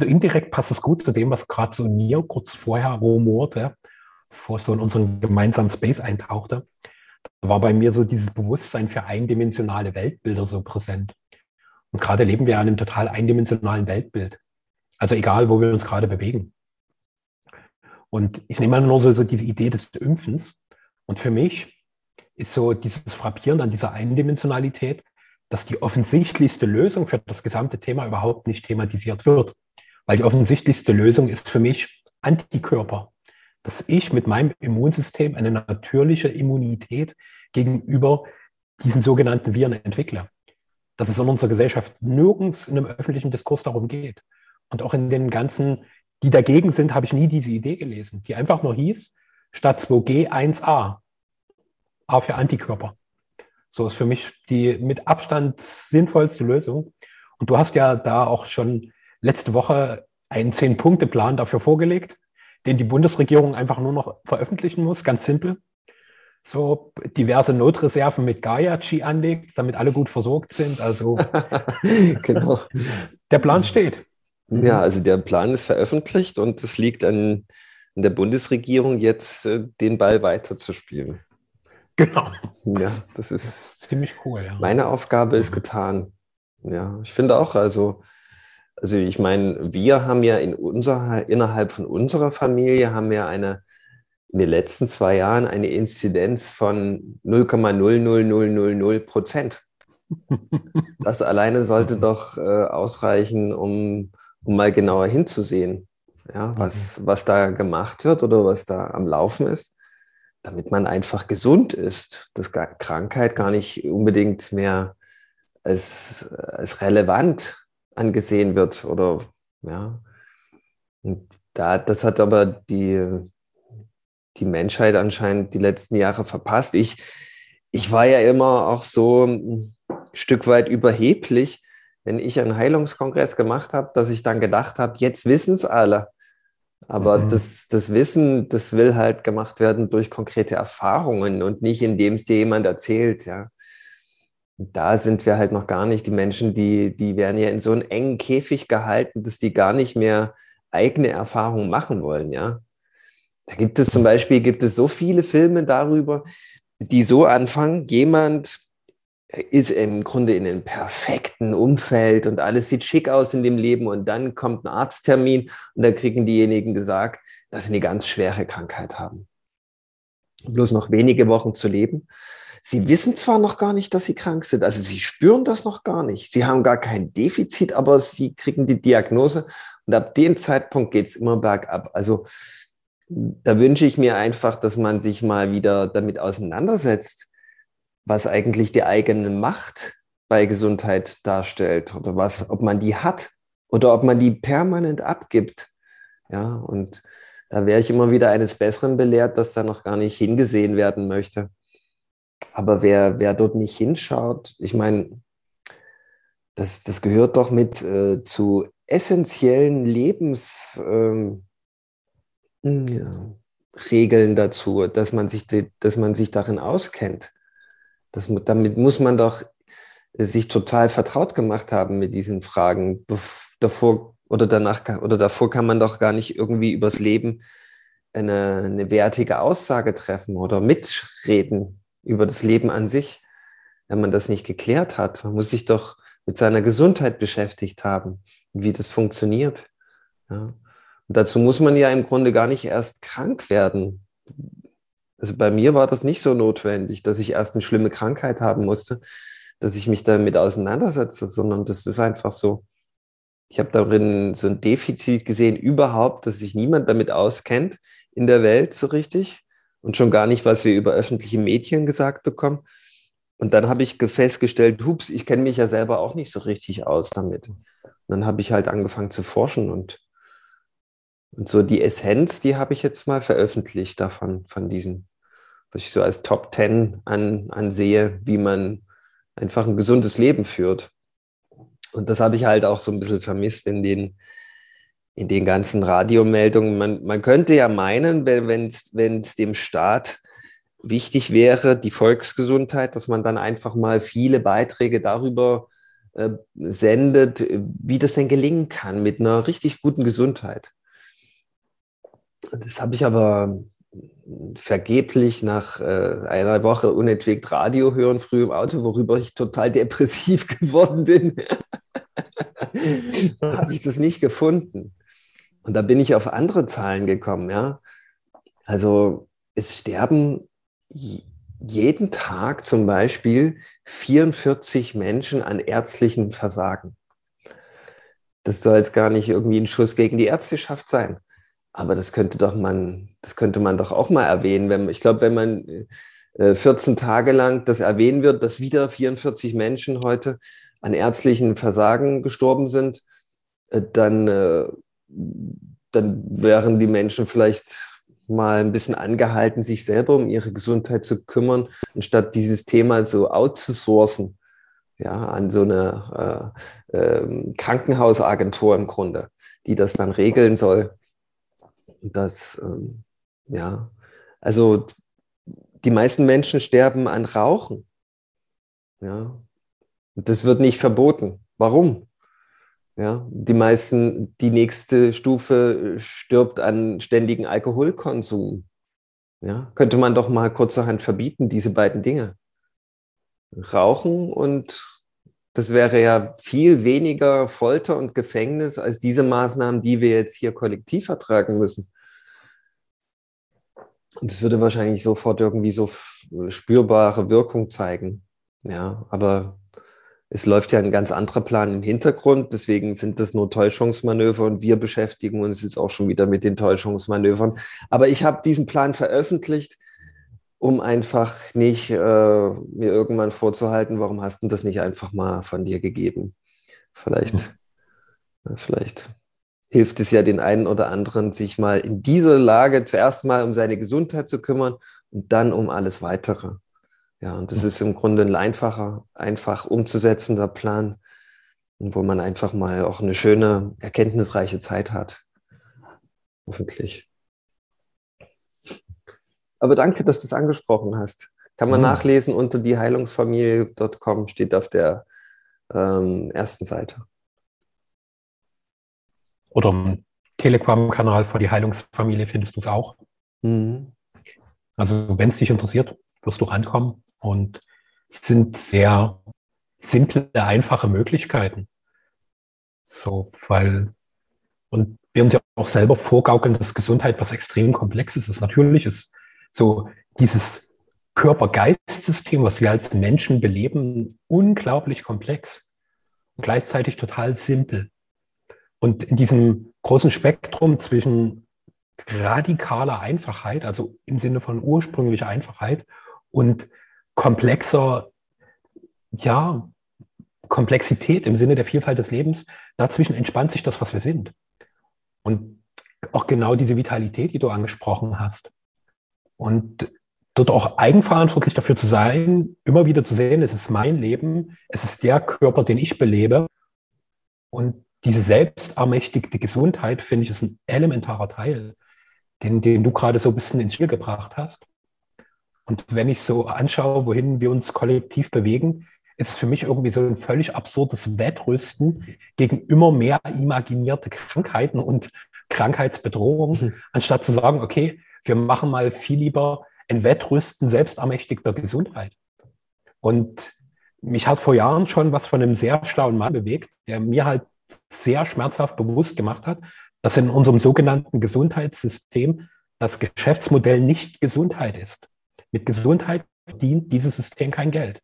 also indirekt passt es gut zu dem, was gerade so Neo kurz vorher rumorte, es so in unseren gemeinsamen Space eintauchte. Da war bei mir so dieses Bewusstsein für eindimensionale Weltbilder so präsent. Und gerade leben wir in einem total eindimensionalen Weltbild. Also egal, wo wir uns gerade bewegen. Und ich nehme nur so, so diese Idee des Impfens. Und für mich ist so dieses Frappieren an dieser Eindimensionalität, dass die offensichtlichste Lösung für das gesamte Thema überhaupt nicht thematisiert wird. Weil die offensichtlichste Lösung ist für mich Antikörper. Dass ich mit meinem Immunsystem eine natürliche Immunität gegenüber diesen sogenannten Viren entwickle. Dass es in unserer Gesellschaft nirgends in einem öffentlichen Diskurs darum geht. Und auch in den ganzen, die dagegen sind, habe ich nie diese Idee gelesen, die einfach nur hieß, statt 2G 1a. A für Antikörper. So ist für mich die mit Abstand sinnvollste Lösung. Und du hast ja da auch schon letzte Woche einen Zehn-Punkte-Plan dafür vorgelegt, den die Bundesregierung einfach nur noch veröffentlichen muss, ganz simpel. So diverse Notreserven mit Gaia-Chi anlegt, damit alle gut versorgt sind. Also genau. Der Plan steht. Ja, also der Plan ist veröffentlicht und es liegt an, an der Bundesregierung jetzt, äh, den Ball weiterzuspielen. Genau. Ja, das ist, das ist ziemlich cool. Ja. Meine Aufgabe ist getan. Ja, ich finde auch, also, also ich meine, wir haben ja in unserer, innerhalb von unserer Familie haben wir eine, in den letzten zwei Jahren eine Inzidenz von 0,00000 Prozent. Das alleine sollte mhm. doch äh, ausreichen, um, um mal genauer hinzusehen, ja, was, mhm. was da gemacht wird oder was da am Laufen ist damit man einfach gesund ist, dass Krankheit gar nicht unbedingt mehr als, als relevant angesehen wird oder ja. Und da, das hat aber die, die Menschheit anscheinend die letzten Jahre verpasst. Ich, ich war ja immer auch so ein Stück weit überheblich, wenn ich einen Heilungskongress gemacht habe, dass ich dann gedacht habe, jetzt wissen es alle. Aber mhm. das, das Wissen, das will halt gemacht werden durch konkrete Erfahrungen und nicht, indem es dir jemand erzählt, ja. Da sind wir halt noch gar nicht. Die Menschen, die, die werden ja in so einen engen Käfig gehalten, dass die gar nicht mehr eigene Erfahrungen machen wollen, ja. Da gibt es zum Beispiel, gibt es so viele Filme darüber, die so anfangen, jemand ist im Grunde in einem perfekten Umfeld und alles sieht schick aus in dem Leben und dann kommt ein Arzttermin und dann kriegen diejenigen gesagt, dass sie eine ganz schwere Krankheit haben. Bloß noch wenige Wochen zu leben. Sie wissen zwar noch gar nicht, dass sie krank sind, also sie spüren das noch gar nicht. Sie haben gar kein Defizit, aber sie kriegen die Diagnose und ab dem Zeitpunkt geht es immer bergab. Also da wünsche ich mir einfach, dass man sich mal wieder damit auseinandersetzt was eigentlich die eigene Macht bei Gesundheit darstellt oder was, ob man die hat oder ob man die permanent abgibt. Ja, und da wäre ich immer wieder eines Besseren belehrt, dass da noch gar nicht hingesehen werden möchte. Aber wer, wer dort nicht hinschaut, ich meine, das, das gehört doch mit äh, zu essentiellen Lebensregeln ähm, ja, dazu, dass man, sich, dass man sich darin auskennt. Das, damit muss man doch sich total vertraut gemacht haben mit diesen Fragen. Davor oder danach oder davor kann man doch gar nicht irgendwie übers Leben eine, eine wertige Aussage treffen oder mitreden über das Leben an sich, wenn man das nicht geklärt hat. Man muss sich doch mit seiner Gesundheit beschäftigt haben, wie das funktioniert. Ja. Und dazu muss man ja im Grunde gar nicht erst krank werden. Also bei mir war das nicht so notwendig, dass ich erst eine schlimme Krankheit haben musste, dass ich mich damit auseinandersetze, sondern das ist einfach so. Ich habe darin so ein Defizit gesehen, überhaupt, dass sich niemand damit auskennt in der Welt so richtig und schon gar nicht, was wir über öffentliche Medien gesagt bekommen. Und dann habe ich festgestellt, hups, ich kenne mich ja selber auch nicht so richtig aus damit. Und dann habe ich halt angefangen zu forschen und, und so die Essenz, die habe ich jetzt mal veröffentlicht davon, von diesen was ich so als Top Ten an, ansehe, wie man einfach ein gesundes Leben führt. Und das habe ich halt auch so ein bisschen vermisst in den, in den ganzen Radiomeldungen. Man, man könnte ja meinen, wenn es dem Staat wichtig wäre, die Volksgesundheit, dass man dann einfach mal viele Beiträge darüber äh, sendet, wie das denn gelingen kann mit einer richtig guten Gesundheit. Das habe ich aber vergeblich nach äh, einer Woche unentwegt Radio hören, früh im Auto, worüber ich total depressiv geworden bin, habe ich das nicht gefunden. Und da bin ich auf andere Zahlen gekommen, ja. Also es sterben jeden Tag zum Beispiel 44 Menschen an ärztlichen Versagen. Das soll jetzt gar nicht irgendwie ein Schuss gegen die Ärzteschaft sein. Aber das könnte doch man, das könnte man doch auch mal erwähnen. Wenn, ich glaube, wenn man äh, 14 Tage lang das erwähnen wird, dass wieder 44 Menschen heute an ärztlichen Versagen gestorben sind, äh, dann, äh, dann wären die Menschen vielleicht mal ein bisschen angehalten, sich selber um ihre Gesundheit zu kümmern, anstatt dieses Thema so outzusourcen, ja, an so eine äh, äh, Krankenhausagentur im Grunde, die das dann regeln soll. Das, ähm, ja, also die meisten Menschen sterben an Rauchen. Ja, das wird nicht verboten. Warum? Ja, die meisten, die nächste Stufe stirbt an ständigen Alkoholkonsum. Ja, könnte man doch mal kurzerhand verbieten, diese beiden Dinge. Rauchen und das wäre ja viel weniger Folter und Gefängnis als diese Maßnahmen, die wir jetzt hier kollektiv vertragen müssen. Und es würde wahrscheinlich sofort irgendwie so spürbare Wirkung zeigen. Ja, aber es läuft ja ein ganz anderer Plan im Hintergrund, deswegen sind das nur Täuschungsmanöver und wir beschäftigen uns jetzt auch schon wieder mit den Täuschungsmanövern. Aber ich habe diesen Plan veröffentlicht, um einfach nicht äh, mir irgendwann vorzuhalten, warum hast du das nicht einfach mal von dir gegeben? Vielleicht, mhm. vielleicht hilft es ja den einen oder anderen, sich mal in dieser Lage zuerst mal um seine Gesundheit zu kümmern und dann um alles weitere. Ja, und das ist im Grunde ein einfacher, einfach umzusetzender Plan, wo man einfach mal auch eine schöne, erkenntnisreiche Zeit hat. Hoffentlich. Aber danke, dass du es angesprochen hast. Kann man mhm. nachlesen unter dieheilungsfamilie.com, steht auf der ähm, ersten Seite. Oder im Telegram-Kanal von die Heilungsfamilie findest du es auch. Mhm. Also wenn es dich interessiert, wirst du rankommen und sind sehr simple, einfache Möglichkeiten. So, weil, und wir uns ja auch selber vorgaukeln, dass Gesundheit was extrem Komplexes ist. Natürlich ist so dieses Körper-Geist-System, was wir als Menschen beleben, unglaublich komplex und gleichzeitig total simpel. Und in diesem großen Spektrum zwischen radikaler Einfachheit, also im Sinne von ursprünglicher Einfachheit und komplexer, ja, Komplexität im Sinne der Vielfalt des Lebens, dazwischen entspannt sich das, was wir sind. Und auch genau diese Vitalität, die du angesprochen hast. Und dort auch eigenverantwortlich dafür zu sein, immer wieder zu sehen, es ist mein Leben, es ist der Körper, den ich belebe. Und diese selbstermächtigte Gesundheit, finde ich, ist ein elementarer Teil, den, den du gerade so ein bisschen ins Spiel gebracht hast. Und wenn ich so anschaue, wohin wir uns kollektiv bewegen, ist es für mich irgendwie so ein völlig absurdes Wettrüsten gegen immer mehr imaginierte Krankheiten und Krankheitsbedrohungen, mhm. anstatt zu sagen, okay, wir machen mal viel lieber ein Wettrüsten selbstermächtigter Gesundheit. Und mich hat vor Jahren schon was von einem sehr schlauen Mann bewegt, der mir halt sehr schmerzhaft bewusst gemacht hat, dass in unserem sogenannten Gesundheitssystem das Geschäftsmodell nicht Gesundheit ist. Mit Gesundheit verdient dieses System kein Geld.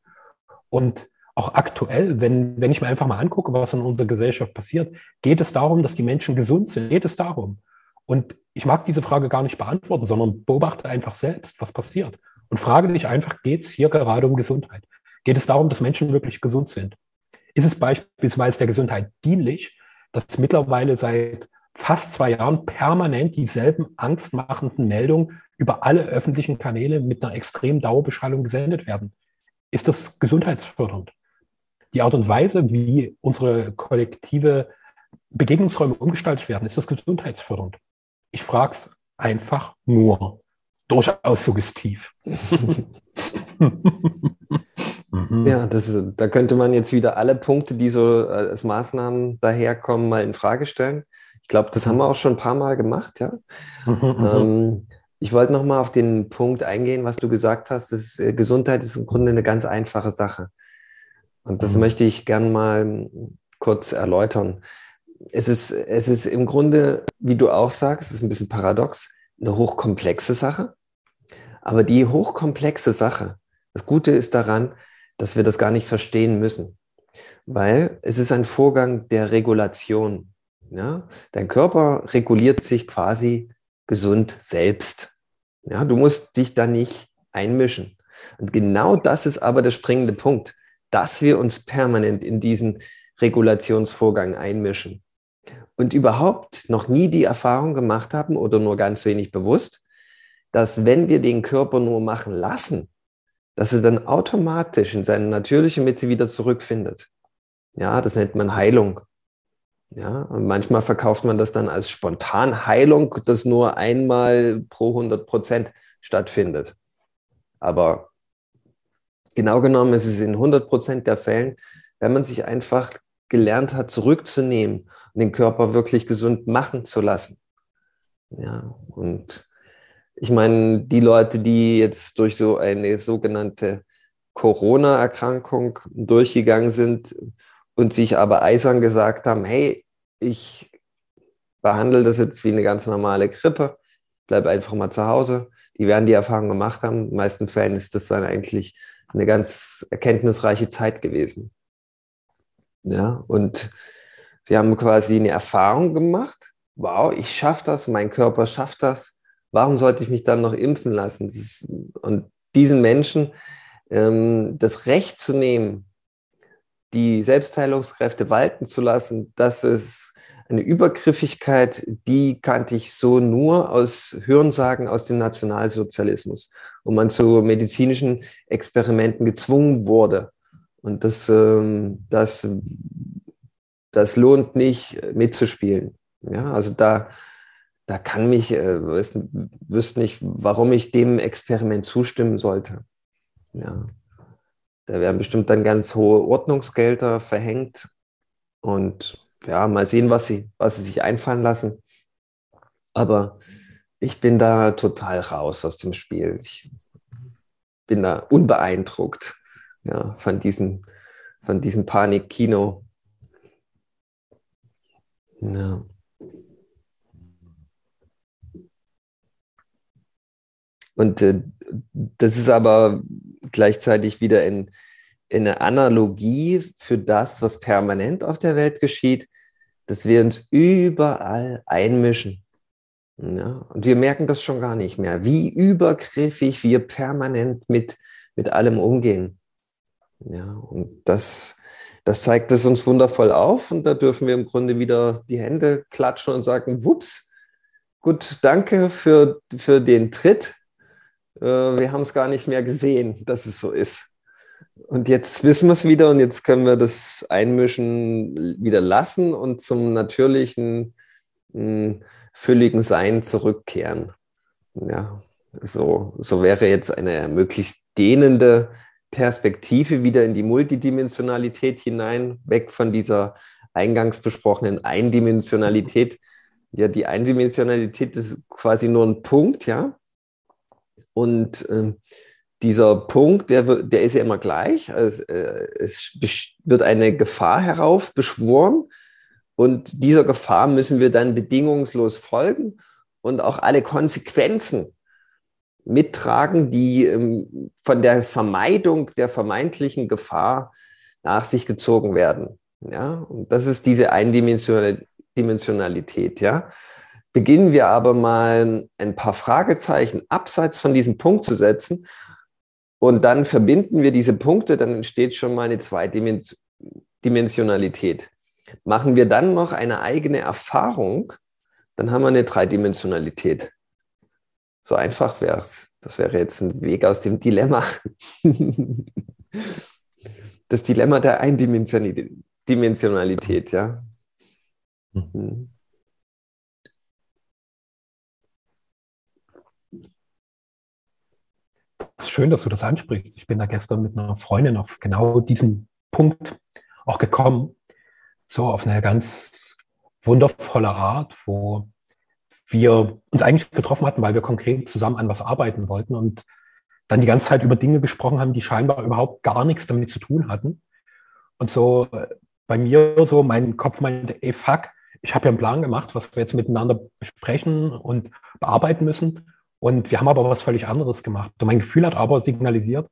Und auch aktuell, wenn, wenn ich mir einfach mal angucke, was in unserer Gesellschaft passiert, geht es darum, dass die Menschen gesund sind. Geht es darum? Und ich mag diese Frage gar nicht beantworten, sondern beobachte einfach selbst, was passiert. Und frage dich einfach, geht es hier gerade um Gesundheit? Geht es darum, dass Menschen wirklich gesund sind? Ist es beispielsweise der Gesundheit dienlich, dass mittlerweile seit fast zwei Jahren permanent dieselben angstmachenden Meldungen über alle öffentlichen Kanäle mit einer extremen Dauerbeschallung gesendet werden. Ist das gesundheitsfördernd? Die Art und Weise, wie unsere kollektive Begegnungsräume umgestaltet werden, ist das gesundheitsfördernd? Ich frage es einfach nur. Durchaus suggestiv. Ja, das, da könnte man jetzt wieder alle Punkte, die so als Maßnahmen daherkommen, mal in Frage stellen. Ich glaube, das haben wir auch schon ein paar Mal gemacht, ja. Mhm, mhm. ähm, ich wollte noch mal auf den Punkt eingehen, was du gesagt hast. Ist, äh, Gesundheit ist im Grunde eine ganz einfache Sache. Und das mhm. möchte ich gern mal kurz erläutern. Es ist, es ist im Grunde, wie du auch sagst, es ist ein bisschen paradox, eine hochkomplexe Sache. Aber die hochkomplexe Sache, das Gute ist daran, dass wir das gar nicht verstehen müssen, weil es ist ein Vorgang der Regulation. Ja? Dein Körper reguliert sich quasi gesund selbst. Ja? Du musst dich da nicht einmischen. Und genau das ist aber der springende Punkt, dass wir uns permanent in diesen Regulationsvorgang einmischen und überhaupt noch nie die Erfahrung gemacht haben oder nur ganz wenig bewusst, dass wenn wir den Körper nur machen lassen, dass er dann automatisch in seine natürliche Mitte wieder zurückfindet. Ja, das nennt man Heilung. Ja, und manchmal verkauft man das dann als Spontanheilung, das nur einmal pro 100 Prozent stattfindet. Aber genau genommen ist es in 100 Prozent der Fällen, wenn man sich einfach gelernt hat, zurückzunehmen und den Körper wirklich gesund machen zu lassen. Ja, und ich meine, die Leute, die jetzt durch so eine sogenannte Corona-Erkrankung durchgegangen sind und sich aber eisern gesagt haben, hey, ich behandle das jetzt wie eine ganz normale Grippe, bleib einfach mal zu Hause. Die werden die Erfahrung gemacht haben. In den meisten Fällen ist das dann eigentlich eine ganz erkenntnisreiche Zeit gewesen. Ja, und sie haben quasi eine Erfahrung gemacht. Wow, ich schaffe das, mein Körper schafft das. Warum sollte ich mich dann noch impfen lassen? Ist, und diesen Menschen ähm, das Recht zu nehmen, die Selbstheilungskräfte walten zu lassen, das ist eine Übergriffigkeit, die kannte ich so nur aus Hörensagen aus dem Nationalsozialismus, wo man zu medizinischen Experimenten gezwungen wurde. Und das, ähm, das, das lohnt nicht mitzuspielen. Ja, also da, da kann mich, äh, wüsste nicht, warum ich dem Experiment zustimmen sollte. Ja. Da werden bestimmt dann ganz hohe Ordnungsgelder verhängt. Und ja, mal sehen, was sie, was sie sich einfallen lassen. Aber ich bin da total raus aus dem Spiel. Ich bin da unbeeindruckt ja, von diesem, von diesem Panik-Kino. Ja. Und äh, das ist aber gleichzeitig wieder in, in eine Analogie für das, was permanent auf der Welt geschieht, dass wir uns überall einmischen. Ja, und wir merken das schon gar nicht mehr, wie übergriffig wir permanent mit, mit allem umgehen. Ja, und das, das zeigt es uns wundervoll auf und da dürfen wir im Grunde wieder die Hände klatschen und sagen, wups, gut, danke für, für den Tritt. Äh, wir haben es gar nicht mehr gesehen, dass es so ist. Und jetzt wissen wir es wieder und jetzt können wir das Einmischen wieder lassen und zum natürlichen, hm, fülligen Sein zurückkehren. Ja, so, so wäre jetzt eine möglichst dehnende Perspektive wieder in die Multidimensionalität hinein, weg von dieser eingangs besprochenen Eindimensionalität. Ja, die Eindimensionalität ist quasi nur ein Punkt, ja. Und äh, dieser Punkt, der, der ist ja immer gleich. Also, äh, es wird eine Gefahr heraufbeschworen und dieser Gefahr müssen wir dann bedingungslos folgen und auch alle Konsequenzen mittragen, die ähm, von der Vermeidung der vermeintlichen Gefahr nach sich gezogen werden. Ja, und das ist diese Eindimensionalität. Ja, beginnen wir aber mal ein paar Fragezeichen abseits von diesem Punkt zu setzen und dann verbinden wir diese Punkte, dann entsteht schon mal eine Zweidimensionalität. Machen wir dann noch eine eigene Erfahrung, dann haben wir eine Dreidimensionalität. So einfach wäre es. Das wäre jetzt ein Weg aus dem Dilemma. Das Dilemma der Eindimensionalität, ja. Mhm. Das schön, dass du das ansprichst. Ich bin da gestern mit einer Freundin auf genau diesen Punkt auch gekommen. So auf eine ganz wundervolle Art, wo wir uns eigentlich getroffen hatten, weil wir konkret zusammen an was arbeiten wollten und dann die ganze Zeit über Dinge gesprochen haben, die scheinbar überhaupt gar nichts damit zu tun hatten. Und so äh, bei mir so, mein Kopf meinte, ey fuck, ich habe ja einen Plan gemacht, was wir jetzt miteinander besprechen und bearbeiten müssen. Und wir haben aber was völlig anderes gemacht. Und mein Gefühl hat aber signalisiert,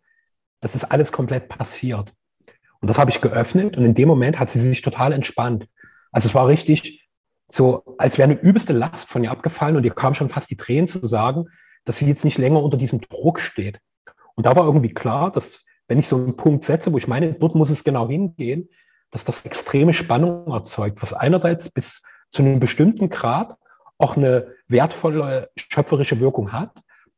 das ist alles komplett passiert. Und das habe ich geöffnet und in dem Moment hat sie sich total entspannt. Also es war richtig so, als wäre eine übelste Last von ihr abgefallen und ihr kam schon fast die Tränen zu sagen, dass sie jetzt nicht länger unter diesem Druck steht. Und da war irgendwie klar, dass wenn ich so einen Punkt setze, wo ich meine, dort muss es genau hingehen, dass das extreme Spannung erzeugt, was einerseits bis zu einem bestimmten Grad auch eine wertvolle schöpferische Wirkung hat.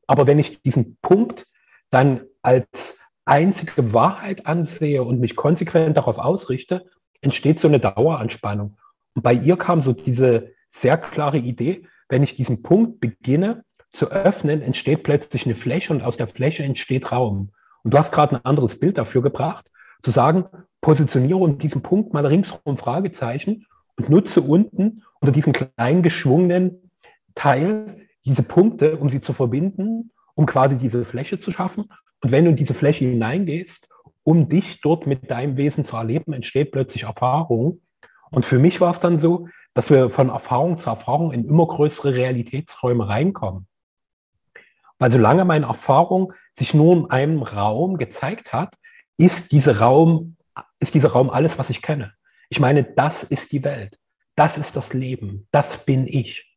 Aber wenn ich diesen Punkt dann als einzige Wahrheit ansehe und mich konsequent darauf ausrichte, entsteht so eine Daueranspannung. Und bei ihr kam so diese sehr klare Idee, wenn ich diesen Punkt beginne zu öffnen, entsteht plötzlich eine Fläche und aus der Fläche entsteht Raum. Und du hast gerade ein anderes Bild dafür gebracht, zu sagen, positioniere unter diesem Punkt mal ringsherum Fragezeichen und nutze unten unter diesem kleinen geschwungenen Teil diese Punkte, um sie zu verbinden, um quasi diese Fläche zu schaffen. Und wenn du in diese Fläche hineingehst, um dich dort mit deinem Wesen zu erleben, entsteht plötzlich Erfahrung. Und für mich war es dann so, dass wir von Erfahrung zu Erfahrung in immer größere Realitätsräume reinkommen. Weil solange meine Erfahrung sich nur in einem Raum gezeigt hat, ist, diese Raum, ist dieser Raum alles, was ich kenne. Ich meine, das ist die Welt. Das ist das Leben. Das bin ich.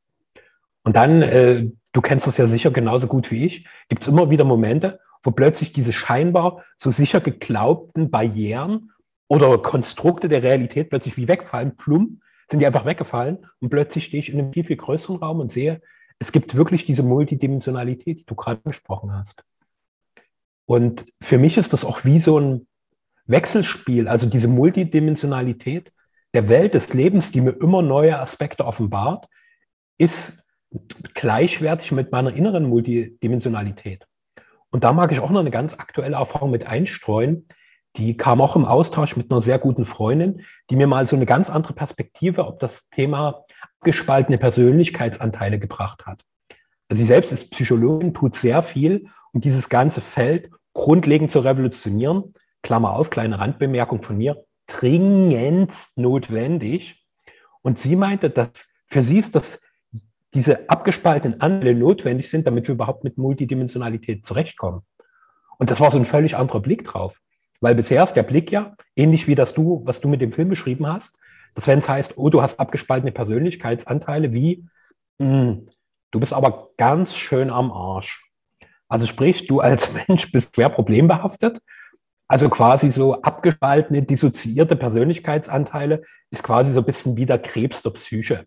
Und dann, äh, du kennst das ja sicher genauso gut wie ich, gibt es immer wieder Momente, wo plötzlich diese scheinbar so sicher geglaubten Barrieren oder Konstrukte der Realität plötzlich wie wegfallen, plump, sind die einfach weggefallen und plötzlich stehe ich in einem viel, viel größeren Raum und sehe, es gibt wirklich diese Multidimensionalität, die du gerade besprochen hast. Und für mich ist das auch wie so ein Wechselspiel, also diese Multidimensionalität der Welt des Lebens, die mir immer neue Aspekte offenbart, ist gleichwertig mit meiner inneren Multidimensionalität. Und da mag ich auch noch eine ganz aktuelle Erfahrung mit einstreuen. Die kam auch im Austausch mit einer sehr guten Freundin, die mir mal so eine ganz andere Perspektive auf das Thema gespaltene Persönlichkeitsanteile gebracht hat. Also sie selbst ist Psychologin, tut sehr viel, um dieses ganze Feld grundlegend zu revolutionieren. Klammer auf, kleine Randbemerkung von mir, dringendst notwendig. Und sie meinte, dass für sie ist das diese abgespaltenen Anteile notwendig sind, damit wir überhaupt mit Multidimensionalität zurechtkommen. Und das war so ein völlig anderer Blick drauf. Weil bisher ist der Blick ja, ähnlich wie das du, was du mit dem Film beschrieben hast, dass wenn es heißt, oh, du hast abgespaltene Persönlichkeitsanteile, wie, mh, hm, du bist aber ganz schön am Arsch. Also sprich, du als Mensch bist schwer problembehaftet. Also quasi so abgespaltene, dissoziierte Persönlichkeitsanteile ist quasi so ein bisschen wie der Krebs der Psyche.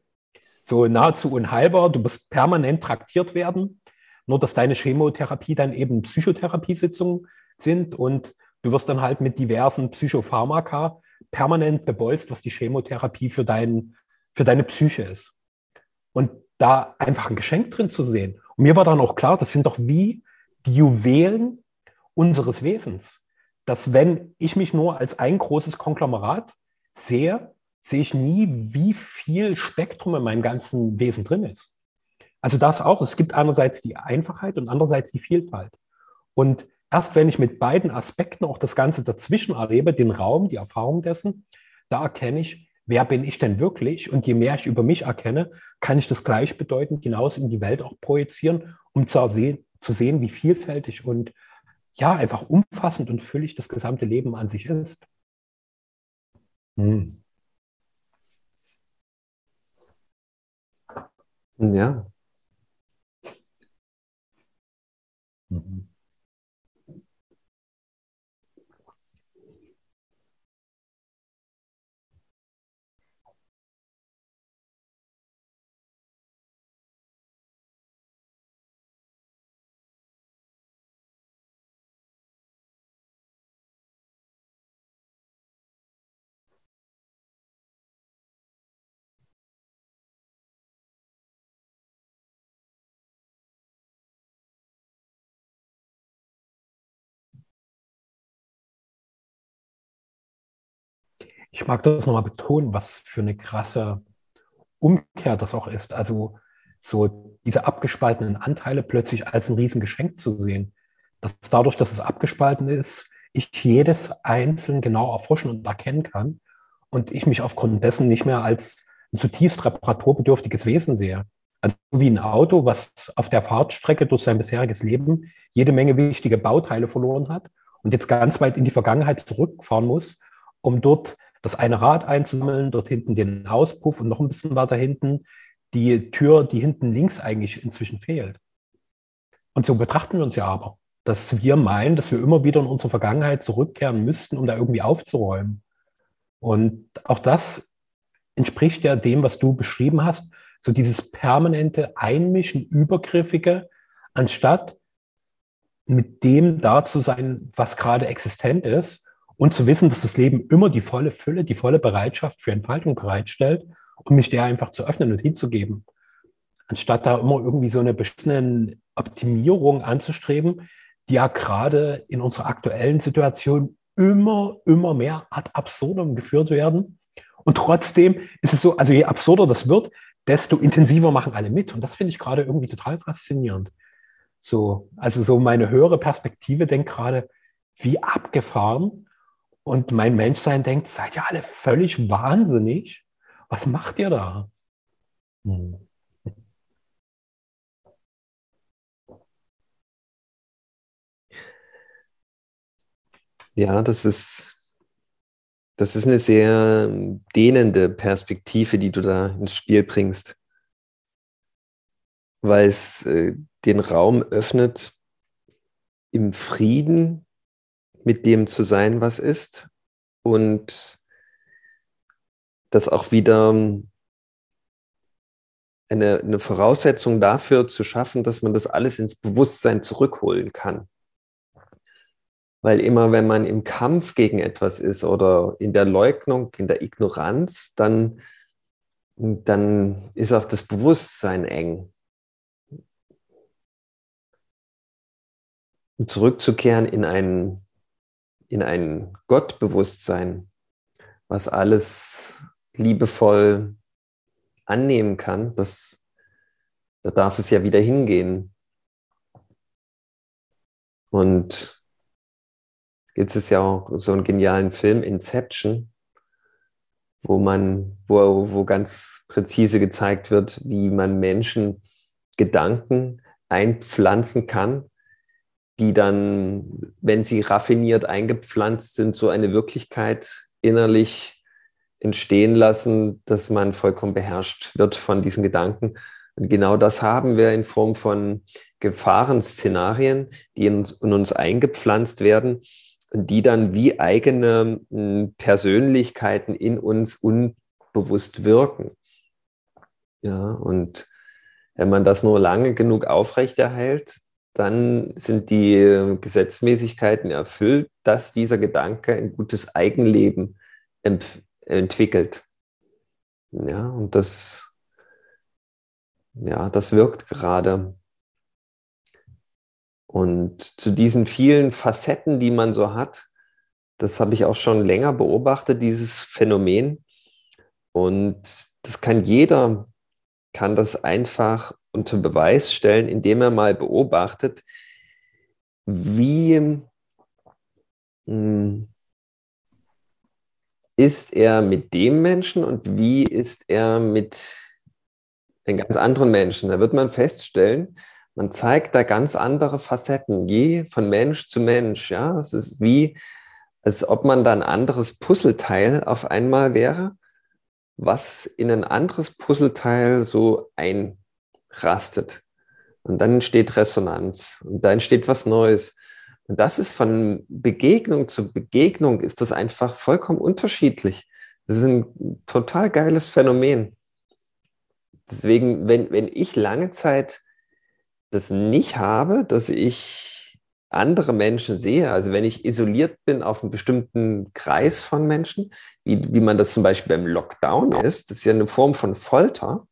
So nahezu unheilbar, du musst permanent traktiert werden, nur dass deine Chemotherapie dann eben Psychotherapiesitzungen sind und du wirst dann halt mit diversen Psychopharmaka permanent bebolzt, was die Chemotherapie für, dein, für deine Psyche ist. Und da einfach ein Geschenk drin zu sehen. Und mir war dann auch klar, das sind doch wie die Juwelen unseres Wesens. Dass wenn ich mich nur als ein großes Konglomerat sehe, sehe ich nie, wie viel Spektrum in meinem ganzen Wesen drin ist. Also das auch. Es gibt einerseits die Einfachheit und andererseits die Vielfalt. Und erst wenn ich mit beiden Aspekten auch das Ganze dazwischen erlebe, den Raum, die Erfahrung dessen, da erkenne ich, wer bin ich denn wirklich? Und je mehr ich über mich erkenne, kann ich das gleichbedeutend hinaus in die Welt auch projizieren, um zu sehen, zu sehen wie vielfältig und ja, einfach umfassend und füllig das gesamte Leben an sich ist. Hm. Ja. Mhm. Ich mag das nochmal betonen, was für eine krasse Umkehr das auch ist. Also so diese abgespaltenen Anteile plötzlich als ein Riesengeschenk zu sehen. Dass dadurch, dass es abgespalten ist, ich jedes einzeln genau erforschen und erkennen kann und ich mich aufgrund dessen nicht mehr als ein zutiefst reparaturbedürftiges Wesen sehe. Also wie ein Auto, was auf der Fahrtstrecke durch sein bisheriges Leben jede Menge wichtige Bauteile verloren hat und jetzt ganz weit in die Vergangenheit zurückfahren muss, um dort das eine Rad einzusammeln, dort hinten den Auspuff und noch ein bisschen weiter hinten die Tür, die hinten links eigentlich inzwischen fehlt. Und so betrachten wir uns ja aber, dass wir meinen, dass wir immer wieder in unsere Vergangenheit zurückkehren müssten, um da irgendwie aufzuräumen. Und auch das entspricht ja dem, was du beschrieben hast, so dieses permanente Einmischen, Übergriffige, anstatt mit dem da zu sein, was gerade existent ist und zu wissen, dass das Leben immer die volle Fülle, die volle Bereitschaft für Entfaltung bereitstellt und mich der einfach zu öffnen und hinzugeben. Anstatt da immer irgendwie so eine beschissene Optimierung anzustreben, die ja gerade in unserer aktuellen Situation immer, immer mehr ad absurdum geführt werden. Und trotzdem ist es so, also je absurder das wird, desto intensiver machen alle mit. Und das finde ich gerade irgendwie total faszinierend. So, also so meine höhere Perspektive denkt gerade, wie abgefahren. Und mein Menschsein denkt, seid ihr alle völlig wahnsinnig? Was macht ihr da? Hm. Ja, das ist, das ist eine sehr dehnende Perspektive, die du da ins Spiel bringst, weil es äh, den Raum öffnet, im Frieden mit dem zu sein, was ist und das auch wieder eine, eine Voraussetzung dafür zu schaffen, dass man das alles ins Bewusstsein zurückholen kann. Weil immer, wenn man im Kampf gegen etwas ist oder in der Leugnung, in der Ignoranz, dann, dann ist auch das Bewusstsein eng. Und zurückzukehren in ein, in ein Gottbewusstsein, was alles liebevoll annehmen kann, das, da darf es ja wieder hingehen. Und gibt es ja auch so einen genialen Film, Inception, wo man, wo, wo ganz präzise gezeigt wird, wie man Menschen Gedanken einpflanzen kann, die dann, wenn sie raffiniert eingepflanzt sind, so eine Wirklichkeit innerlich entstehen lassen, dass man vollkommen beherrscht wird von diesen Gedanken. Und genau das haben wir in Form von Gefahrenszenarien, die in, in uns eingepflanzt werden und die dann wie eigene hm, Persönlichkeiten in uns unbewusst wirken. Ja, und wenn man das nur lange genug aufrechterhält, dann sind die Gesetzmäßigkeiten erfüllt, dass dieser Gedanke ein gutes Eigenleben entwickelt. Ja, und das, ja, das wirkt gerade. Und zu diesen vielen Facetten, die man so hat, das habe ich auch schon länger beobachtet, dieses Phänomen. Und das kann jeder, kann das einfach unter Beweis stellen, indem er mal beobachtet, wie hm, ist er mit dem Menschen und wie ist er mit den ganz anderen Menschen? Da wird man feststellen, man zeigt da ganz andere Facetten, je von Mensch zu Mensch. Ja, es ist wie, als ob man da ein anderes Puzzleteil auf einmal wäre, was in ein anderes Puzzleteil so einrastet. Und dann entsteht Resonanz und da entsteht was Neues. Und das ist von Begegnung zu Begegnung, ist das einfach vollkommen unterschiedlich. Das ist ein total geiles Phänomen. Deswegen, wenn, wenn ich lange Zeit das nicht habe, dass ich andere Menschen sehe, also wenn ich isoliert bin auf einem bestimmten Kreis von Menschen, wie, wie man das zum Beispiel beim Lockdown ist, das ist ja eine Form von Folter,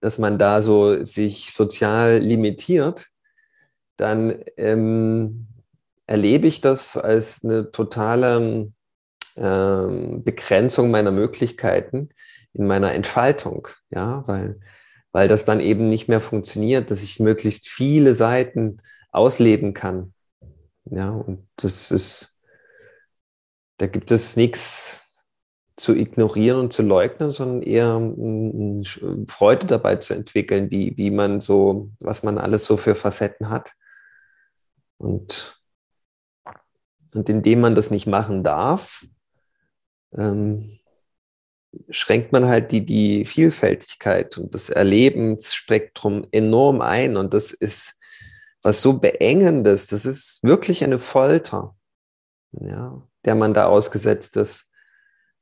dass man da so sich sozial limitiert, dann ähm, erlebe ich das als eine totale ähm, Begrenzung meiner Möglichkeiten in meiner Entfaltung, ja, weil, weil das dann eben nicht mehr funktioniert, dass ich möglichst viele Seiten ausleben kann. Ja, und das ist, da gibt es nichts zu ignorieren und zu leugnen, sondern eher Freude dabei zu entwickeln, wie, wie man so, was man alles so für Facetten hat. Und, und indem man das nicht machen darf, ähm, schränkt man halt die, die Vielfältigkeit und das Erlebensspektrum enorm ein. Und das ist was so Beengendes, das ist wirklich eine Folter, ja, der man da ausgesetzt ist,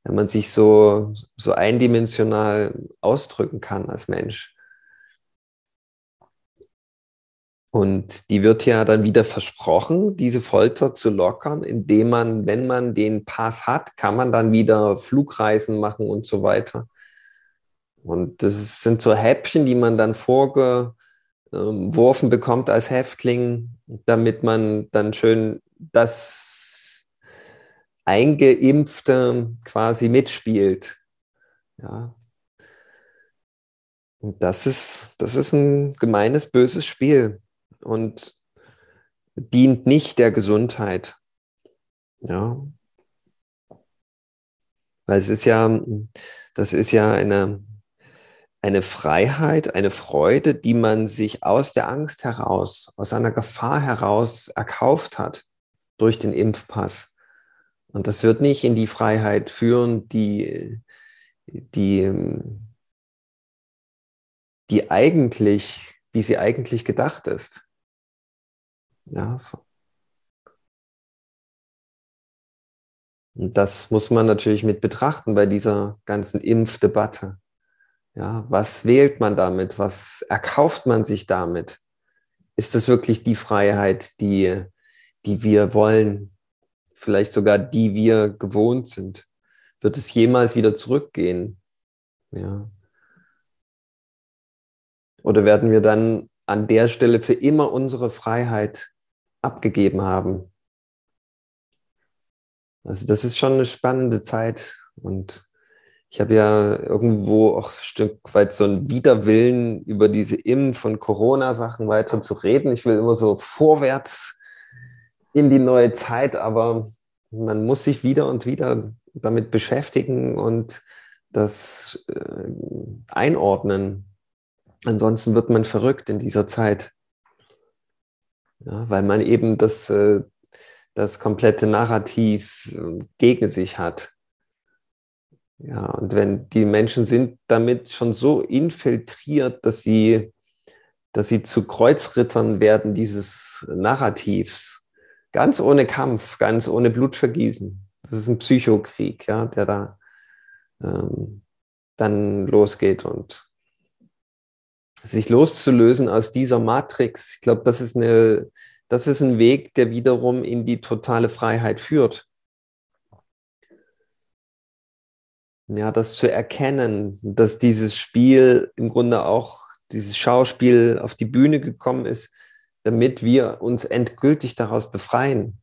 wenn man sich so, so eindimensional ausdrücken kann als Mensch. Und die wird ja dann wieder versprochen, diese Folter zu lockern, indem man, wenn man den Pass hat, kann man dann wieder Flugreisen machen und so weiter. Und das sind so Häppchen, die man dann vorgeworfen bekommt als Häftling, damit man dann schön das Eingeimpfte quasi mitspielt. Ja. Und das ist, das ist ein gemeines, böses Spiel und dient nicht der Gesundheit. Ja. Weil es ist ja, das ist ja eine, eine Freiheit, eine Freude, die man sich aus der Angst heraus, aus einer Gefahr heraus erkauft hat durch den Impfpass. Und das wird nicht in die Freiheit führen, die, die, die eigentlich, wie sie eigentlich gedacht ist. Ja, so. Und das muss man natürlich mit betrachten bei dieser ganzen Impfdebatte. Ja, was wählt man damit? Was erkauft man sich damit? Ist das wirklich die Freiheit, die, die wir wollen? Vielleicht sogar die wir gewohnt sind? Wird es jemals wieder zurückgehen? Ja. Oder werden wir dann an der Stelle für immer unsere Freiheit abgegeben haben. Also das ist schon eine spannende Zeit und ich habe ja irgendwo auch ein Stück weit so einen Widerwillen, über diese Impf- und Corona-Sachen weiter zu reden. Ich will immer so vorwärts in die neue Zeit, aber man muss sich wieder und wieder damit beschäftigen und das äh, einordnen. Ansonsten wird man verrückt in dieser Zeit. Ja, weil man eben das, äh, das komplette Narrativ äh, gegen sich hat. Ja, und wenn die Menschen sind damit schon so infiltriert, dass sie, dass sie zu Kreuzrittern werden dieses Narrativs, ganz ohne Kampf, ganz ohne Blutvergießen. Das ist ein Psychokrieg, ja, der da ähm, dann losgeht und sich loszulösen aus dieser Matrix, ich glaube, das ist das ist ein Weg, der wiederum in die totale Freiheit führt. Ja, das zu erkennen, dass dieses Spiel im Grunde auch, dieses Schauspiel auf die Bühne gekommen ist, damit wir uns endgültig daraus befreien.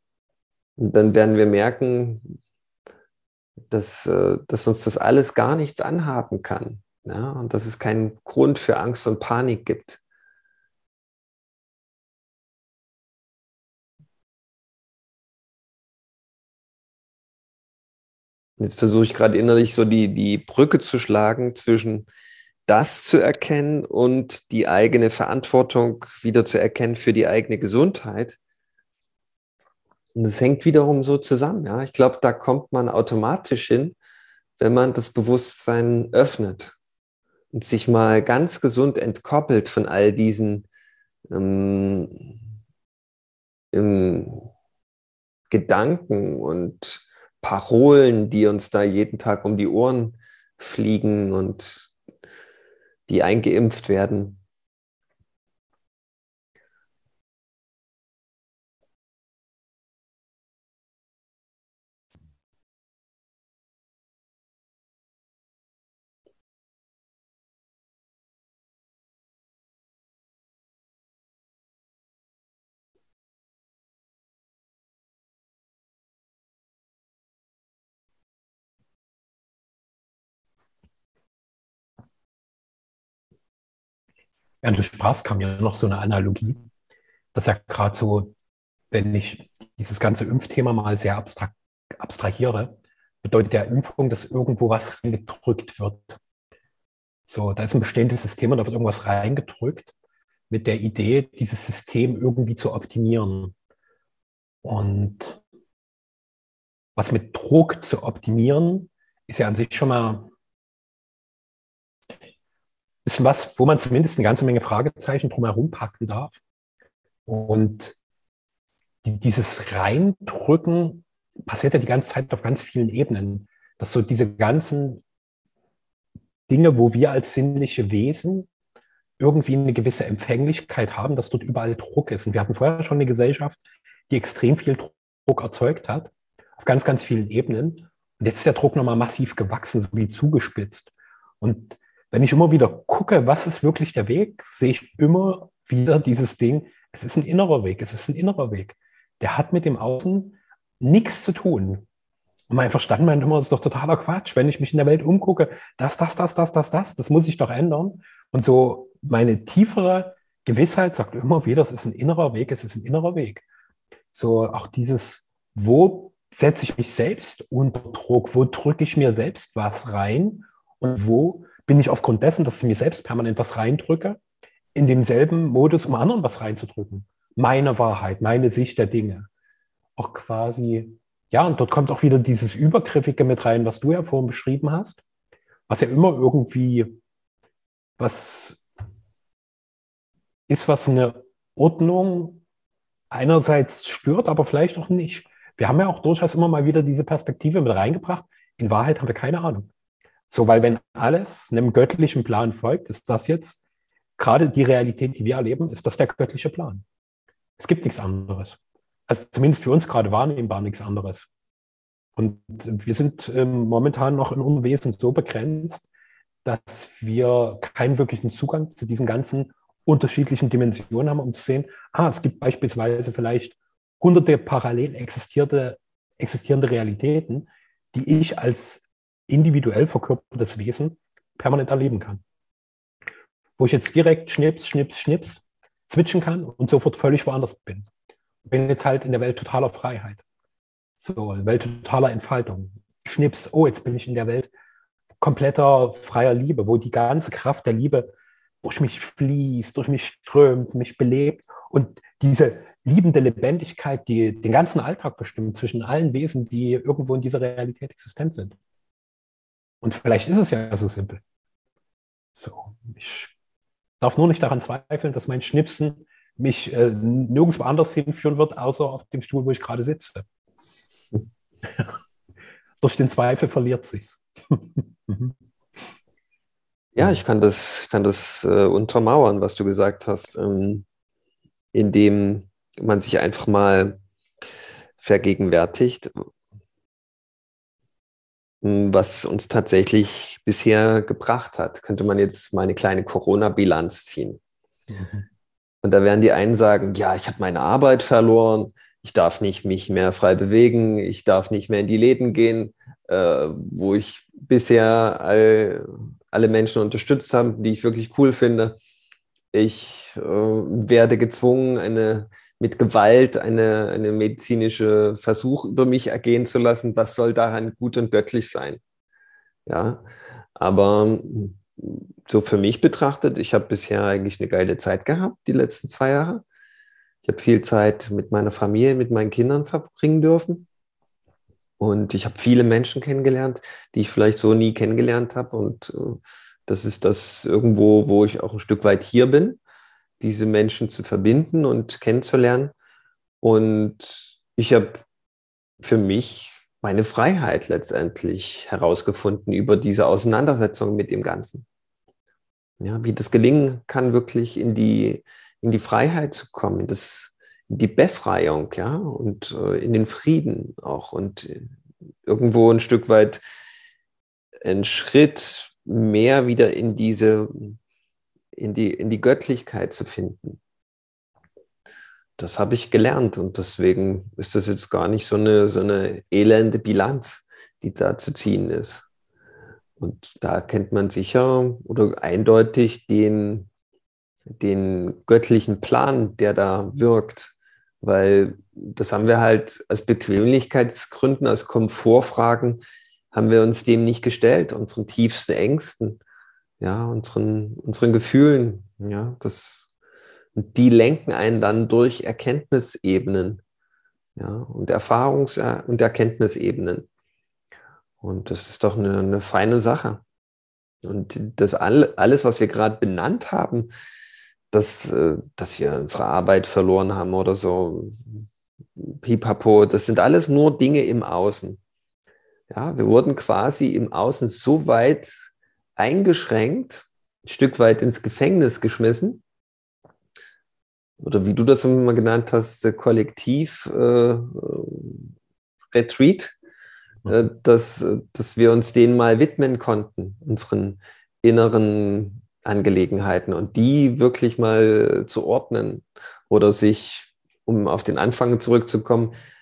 Und dann werden wir merken, dass, äh, dass uns das alles gar nichts anhaben kann. Ja, und dass es keinen Grund für Angst und Panik gibt. Jetzt versuche ich gerade innerlich so die, die Brücke zu schlagen zwischen das zu erkennen und die eigene Verantwortung wieder zu erkennen für die eigene Gesundheit. Und es hängt wiederum so zusammen. Ja? Ich glaube, da kommt man automatisch hin, wenn man das Bewusstsein öffnet und sich mal ganz gesund entkoppelt von all diesen ähm, ähm, Gedanken und Parolen, die uns da jeden Tag um die Ohren fliegen und die eingeimpft werden. Während du sprachst, kam ja noch so eine Analogie, dass ja gerade so, wenn ich dieses ganze Impfthema mal sehr abstrakt, abstrahiere, bedeutet ja Impfung, dass irgendwo was reingedrückt wird. So, da ist ein bestehendes System und da wird irgendwas reingedrückt mit der Idee, dieses System irgendwie zu optimieren. Und was mit Druck zu optimieren, ist ja an sich schon mal ist was, wo man zumindest eine ganze Menge Fragezeichen drumherum packen darf. Und dieses Reindrücken passiert ja die ganze Zeit auf ganz vielen Ebenen. Dass so diese ganzen Dinge, wo wir als sinnliche Wesen irgendwie eine gewisse Empfänglichkeit haben, dass dort überall Druck ist. Und wir hatten vorher schon eine Gesellschaft, die extrem viel Druck erzeugt hat, auf ganz, ganz vielen Ebenen. Und jetzt ist der Druck nochmal massiv gewachsen, so wie zugespitzt. Und wenn ich immer wieder gucke, was ist wirklich der Weg, sehe ich immer wieder dieses Ding, es ist ein innerer Weg, es ist ein innerer Weg. Der hat mit dem Außen nichts zu tun. Und mein Verstand meint immer, das ist doch totaler Quatsch, wenn ich mich in der Welt umgucke, das, das, das, das, das, das, das muss ich doch ändern. Und so meine tiefere Gewissheit sagt immer wieder, es ist ein innerer Weg, es ist ein innerer Weg. So auch dieses, wo setze ich mich selbst unter Druck, wo drücke ich mir selbst was rein und wo bin ich aufgrund dessen, dass ich mir selbst permanent was reindrücke, in demselben Modus, um anderen was reinzudrücken. Meine Wahrheit, meine Sicht der Dinge. Auch quasi, ja, und dort kommt auch wieder dieses Übergriffige mit rein, was du ja vorhin beschrieben hast, was ja immer irgendwie was ist, was eine Ordnung einerseits stört, aber vielleicht auch nicht. Wir haben ja auch durchaus immer mal wieder diese Perspektive mit reingebracht. In Wahrheit haben wir keine Ahnung. So, weil wenn alles einem göttlichen Plan folgt, ist das jetzt gerade die Realität, die wir erleben, ist das der göttliche Plan. Es gibt nichts anderes. Also zumindest für uns gerade wahrnehmbar nichts anderes. Und wir sind ähm, momentan noch in unserem Wesen so begrenzt, dass wir keinen wirklichen Zugang zu diesen ganzen unterschiedlichen Dimensionen haben, um zu sehen, ah, es gibt beispielsweise vielleicht hunderte parallel existierte, existierende Realitäten, die ich als individuell verkörpertes Wesen permanent erleben kann. Wo ich jetzt direkt schnips, schnips, schnips switchen kann und sofort völlig woanders bin. Bin jetzt halt in der Welt totaler Freiheit. So, Welt totaler Entfaltung. Schnips, oh, jetzt bin ich in der Welt kompletter freier Liebe, wo die ganze Kraft der Liebe durch mich fließt, durch mich strömt, mich belebt und diese liebende Lebendigkeit, die den ganzen Alltag bestimmt zwischen allen Wesen, die irgendwo in dieser Realität existent sind. Und vielleicht ist es ja so simpel. So, ich darf nur nicht daran zweifeln, dass mein Schnipsen mich äh, nirgendwo anders hinführen wird, außer auf dem Stuhl, wo ich gerade sitze. Durch den Zweifel verliert sich's. ja, ich kann das, kann das äh, untermauern, was du gesagt hast, ähm, indem man sich einfach mal vergegenwärtigt, was uns tatsächlich bisher gebracht hat. Könnte man jetzt mal eine kleine Corona-Bilanz ziehen. Mhm. Und da werden die einen sagen, ja, ich habe meine Arbeit verloren, ich darf nicht mich mehr frei bewegen, ich darf nicht mehr in die Läden gehen, äh, wo ich bisher all, alle Menschen unterstützt habe, die ich wirklich cool finde. Ich äh, werde gezwungen, eine mit Gewalt eine, eine medizinische Versuch über mich ergehen zu lassen, was soll daran gut und göttlich sein? Ja, aber so für mich betrachtet, ich habe bisher eigentlich eine geile Zeit gehabt, die letzten zwei Jahre. Ich habe viel Zeit mit meiner Familie, mit meinen Kindern verbringen dürfen. Und ich habe viele Menschen kennengelernt, die ich vielleicht so nie kennengelernt habe. Und äh, das ist das irgendwo, wo ich auch ein Stück weit hier bin diese Menschen zu verbinden und kennenzulernen. Und ich habe für mich meine Freiheit letztendlich herausgefunden über diese Auseinandersetzung mit dem Ganzen. Ja, wie das gelingen kann, wirklich in die, in die Freiheit zu kommen, in, das, in die Befreiung, ja, und äh, in den Frieden auch und irgendwo ein Stück weit einen Schritt mehr wieder in diese in die, in die Göttlichkeit zu finden. Das habe ich gelernt und deswegen ist das jetzt gar nicht so eine, so eine elende Bilanz, die da zu ziehen ist. Und da kennt man sicher oder eindeutig den, den göttlichen Plan, der da wirkt. Weil das haben wir halt aus Bequemlichkeitsgründen, aus Komfortfragen, haben wir uns dem nicht gestellt, unseren tiefsten Ängsten, ja, unseren, unseren Gefühlen, ja, das, die lenken einen dann durch Erkenntnisebenen, ja, und Erfahrungs- und Erkenntnisebenen. Und das ist doch eine, eine feine Sache. Und das all, alles, was wir gerade benannt haben, dass, äh, dass wir unsere Arbeit verloren haben oder so, pipapo, das sind alles nur Dinge im Außen. Ja, wir wurden quasi im Außen so weit eingeschränkt, ein Stück weit ins Gefängnis geschmissen. Oder wie du das immer genannt hast, Kollektiv äh, Retreat, äh, dass, dass wir uns denen mal widmen konnten, unseren inneren Angelegenheiten und die wirklich mal zu ordnen oder sich, um auf den Anfang zurückzukommen, äh,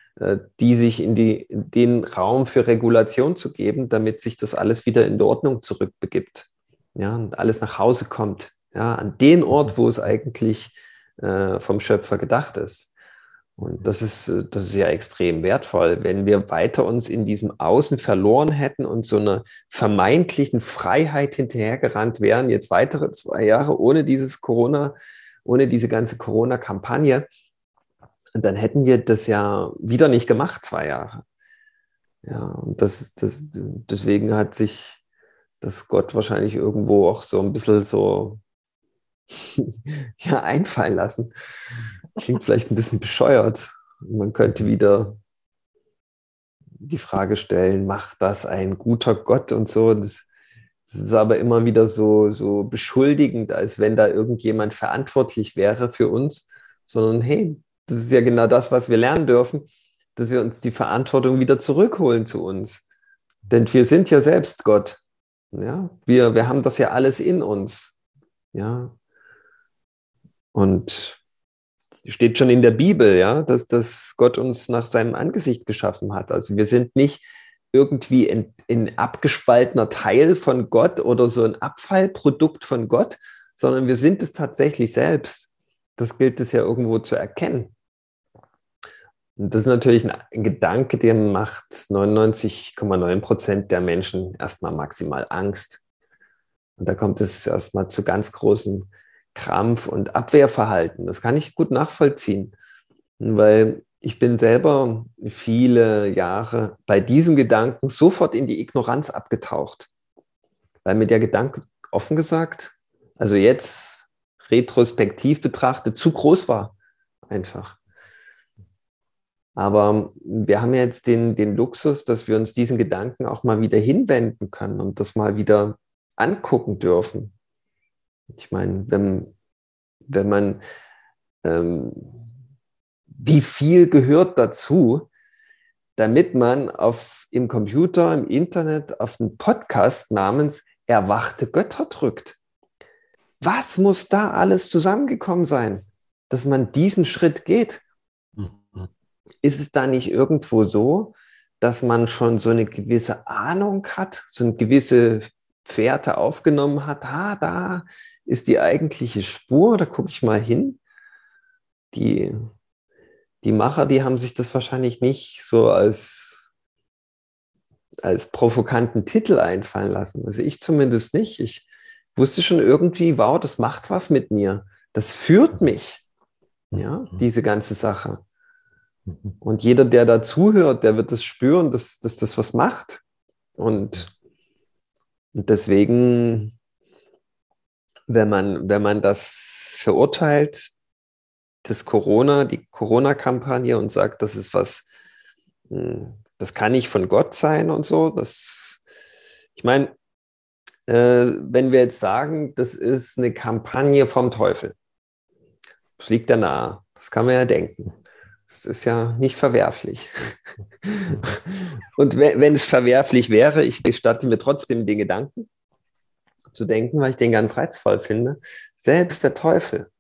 die sich in, die, in den Raum für Regulation zu geben, damit sich das alles wieder in die Ordnung zurückbegibt. Ja, und alles nach Hause kommt. Ja, an den Ort, wo es eigentlich äh, vom Schöpfer gedacht ist. Und das ist, äh, das ist ja extrem wertvoll. Wenn wir weiter uns in diesem Außen verloren hätten und so einer vermeintlichen Freiheit hinterhergerannt wären, jetzt weitere zwei Jahre ohne dieses Corona, ohne diese ganze Corona-Kampagne, dann hätten wir das ja wieder nicht gemacht, zwei Jahre. Ja, und das, das, deswegen hat sich das Gott wahrscheinlich irgendwo auch so ein bisschen so ja, einfallen lassen. Klingt vielleicht ein bisschen bescheuert. Man könnte wieder die Frage stellen, macht das ein guter Gott und so. Das, das ist aber immer wieder so, so beschuldigend, als wenn da irgendjemand verantwortlich wäre für uns, sondern hey, das ist ja genau das, was wir lernen dürfen, dass wir uns die Verantwortung wieder zurückholen zu uns. Denn wir sind ja selbst Gott. Ja, wir, wir haben das ja alles in uns. Ja. Und steht schon in der Bibel, ja, dass, dass Gott uns nach seinem Angesicht geschaffen hat. Also wir sind nicht irgendwie ein, ein abgespaltener Teil von Gott oder so ein Abfallprodukt von Gott, sondern wir sind es tatsächlich selbst. Das gilt es ja irgendwo zu erkennen. Das ist natürlich ein Gedanke, der macht 99,9 Prozent der Menschen erstmal maximal Angst. Und da kommt es erstmal zu ganz großen Krampf und Abwehrverhalten. Das kann ich gut nachvollziehen, weil ich bin selber viele Jahre bei diesem Gedanken sofort in die Ignoranz abgetaucht, weil mir der Gedanke offen gesagt, also jetzt retrospektiv betrachtet, zu groß war einfach. Aber wir haben jetzt den, den Luxus, dass wir uns diesen Gedanken auch mal wieder hinwenden können und das mal wieder angucken dürfen. Ich meine, wenn, wenn man, ähm, wie viel gehört dazu, damit man auf, im Computer, im Internet auf einen Podcast namens Erwachte Götter drückt. Was muss da alles zusammengekommen sein, dass man diesen Schritt geht? Ist es da nicht irgendwo so, dass man schon so eine gewisse Ahnung hat, so eine gewisse Fährte aufgenommen hat? Ah, da ist die eigentliche Spur, da gucke ich mal hin. Die, die Macher, die haben sich das wahrscheinlich nicht so als, als provokanten Titel einfallen lassen. Also ich zumindest nicht. Ich wusste schon irgendwie, wow, das macht was mit mir. Das führt mich. Ja, mhm. diese ganze Sache. Mhm. Und jeder, der da zuhört, der wird das spüren, dass, dass das was macht. Und, und deswegen wenn man, wenn man das verurteilt, das Corona, die Corona-Kampagne und sagt, das ist was, hm, das kann nicht von Gott sein und so, das, ich meine, äh, wenn wir jetzt sagen, das ist eine Kampagne vom Teufel, das liegt ja nahe, das kann man ja denken. Das ist ja nicht verwerflich. Und wenn es verwerflich wäre, ich gestatte mir trotzdem den Gedanken, zu denken, weil ich den ganz reizvoll finde. Selbst der Teufel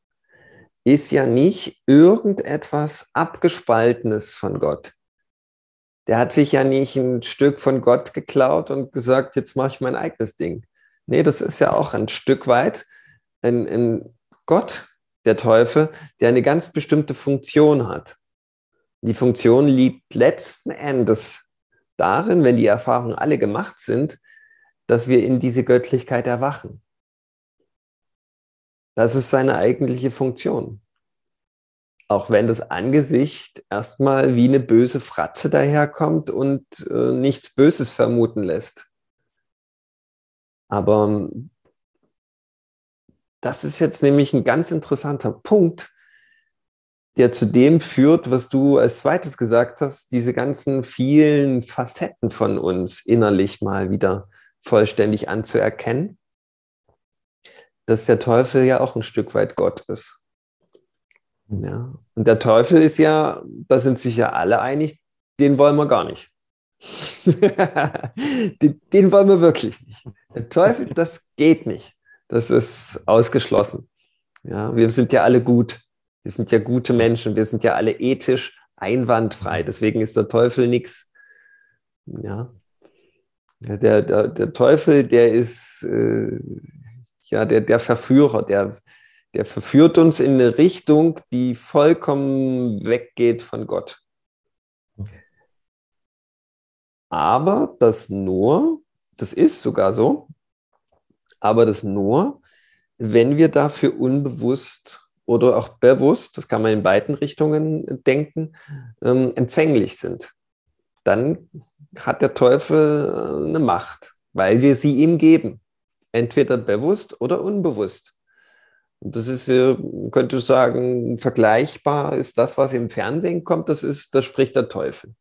ist ja nicht irgendetwas Abgespaltenes von Gott. Der hat sich ja nicht ein Stück von Gott geklaut und gesagt, jetzt mache ich mein eigenes Ding. Nee, das ist ja auch ein Stück weit ein, ein Gott, der Teufel, der eine ganz bestimmte Funktion hat. Die Funktion liegt letzten Endes darin, wenn die Erfahrungen alle gemacht sind, dass wir in diese Göttlichkeit erwachen. Das ist seine eigentliche Funktion. Auch wenn das Angesicht erstmal wie eine böse Fratze daherkommt und äh, nichts Böses vermuten lässt. Aber ähm, das ist jetzt nämlich ein ganz interessanter Punkt, der zu dem führt, was du als zweites gesagt hast, diese ganzen vielen Facetten von uns innerlich mal wieder vollständig anzuerkennen, dass der Teufel ja auch ein Stück weit Gott ist. Ja. Und der Teufel ist ja, da sind sich ja alle einig, den wollen wir gar nicht. den, den wollen wir wirklich nicht. Der Teufel, das geht nicht. Das ist ausgeschlossen. Ja, wir sind ja alle gut. Wir sind ja gute Menschen. Wir sind ja alle ethisch einwandfrei. Deswegen ist der Teufel nichts. Ja. Der, der, der Teufel, der ist äh, ja der, der Verführer, der, der verführt uns in eine Richtung, die vollkommen weggeht von Gott. Aber das nur, das ist sogar so, aber das nur, wenn wir dafür unbewusst oder auch bewusst, das kann man in beiden Richtungen denken, ähm, empfänglich sind. Dann hat der Teufel äh, eine Macht, weil wir sie ihm geben. Entweder bewusst oder unbewusst. Und das ist, könnte ich sagen, vergleichbar ist das, was im Fernsehen kommt, das ist, das spricht der Teufel.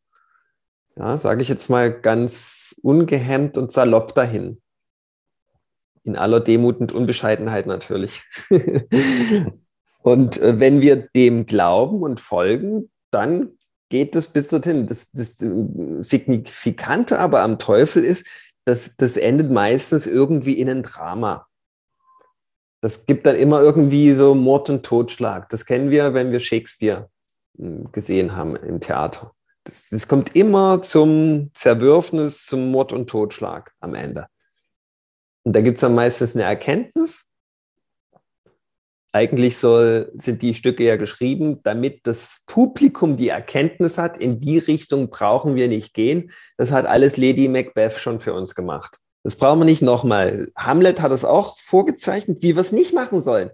Ja, sage ich jetzt mal ganz ungehemmt und salopp dahin. In aller Demut und Unbescheidenheit natürlich. und äh, wenn wir dem glauben und folgen, dann geht es bis dorthin. Das, das Signifikante aber am Teufel ist, dass das endet meistens irgendwie in ein Drama. Das gibt dann immer irgendwie so Mord und Totschlag. Das kennen wir, wenn wir Shakespeare hm, gesehen haben im Theater. Das, das kommt immer zum Zerwürfnis, zum Mord und Totschlag am Ende. Und da gibt es dann meistens eine Erkenntnis. Eigentlich soll, sind die Stücke ja geschrieben, damit das Publikum die Erkenntnis hat, in die Richtung brauchen wir nicht gehen. Das hat alles Lady Macbeth schon für uns gemacht. Das brauchen wir nicht nochmal. Hamlet hat es auch vorgezeichnet, wie wir es nicht machen sollen.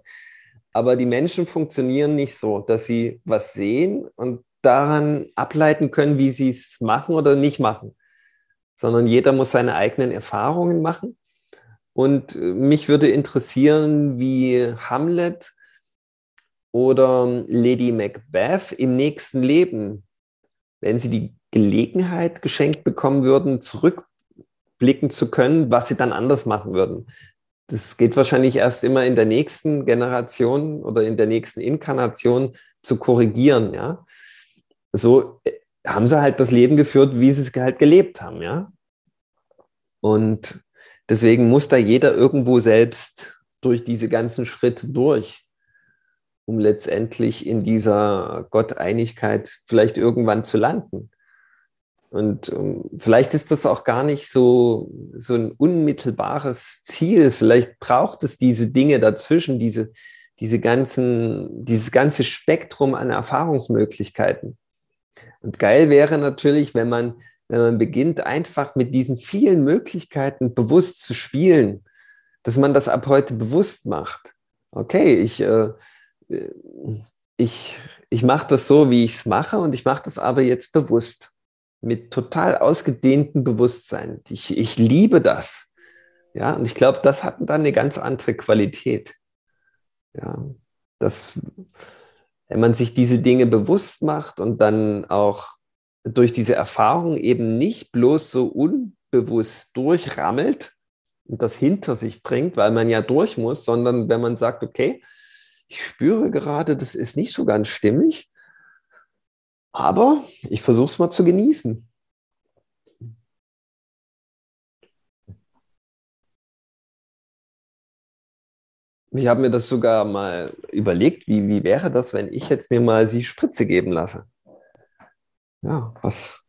Aber die Menschen funktionieren nicht so, dass sie was sehen und daran ableiten können, wie sie es machen oder nicht machen, sondern jeder muss seine eigenen Erfahrungen machen. Und äh, mich würde interessieren, wie Hamlet oder Lady Macbeth im nächsten Leben, wenn sie die Gelegenheit geschenkt bekommen würden, zurückblicken zu können, was sie dann anders machen würden. Das geht wahrscheinlich erst immer in der nächsten Generation oder in der nächsten Inkarnation zu korrigieren, ja so äh, haben sie halt das Leben geführt, wie sie es halt gelebt haben, ja. Und deswegen muss da jeder irgendwo selbst durch diese ganzen Schritte durch, um letztendlich in dieser Gotteinigkeit vielleicht irgendwann zu landen. Und um, ähm, vielleicht ist das auch gar nicht so, so ein unmittelbares Ziel. Vielleicht braucht es diese Dinge dazwischen, diese, diese ganzen, dieses ganze Spektrum an Erfahrungsmöglichkeiten. Und geil wäre natürlich, wenn man, wenn man beginnt, einfach mit diesen vielen Möglichkeiten bewusst zu spielen, dass man das ab heute bewusst macht. Okay, ich, äh, ich, ich mache das so, wie ich es mache, und ich mache das aber jetzt bewusst, mit total ausgedehntem Bewusstsein. Ich, ich liebe das. Ja, und ich glaube, das hat dann eine ganz andere Qualität. Ja, das wenn man sich diese Dinge bewusst macht und dann auch durch diese Erfahrung eben nicht bloß so unbewusst durchrammelt und das hinter sich bringt, weil man ja durch muss, sondern wenn man sagt, okay, ich spüre gerade, das ist nicht so ganz stimmig, aber ich versuche es mal zu genießen. Ich habe mir das sogar mal überlegt, wie, wie wäre das, wenn ich jetzt mir mal die Spritze geben lasse. Ja, was?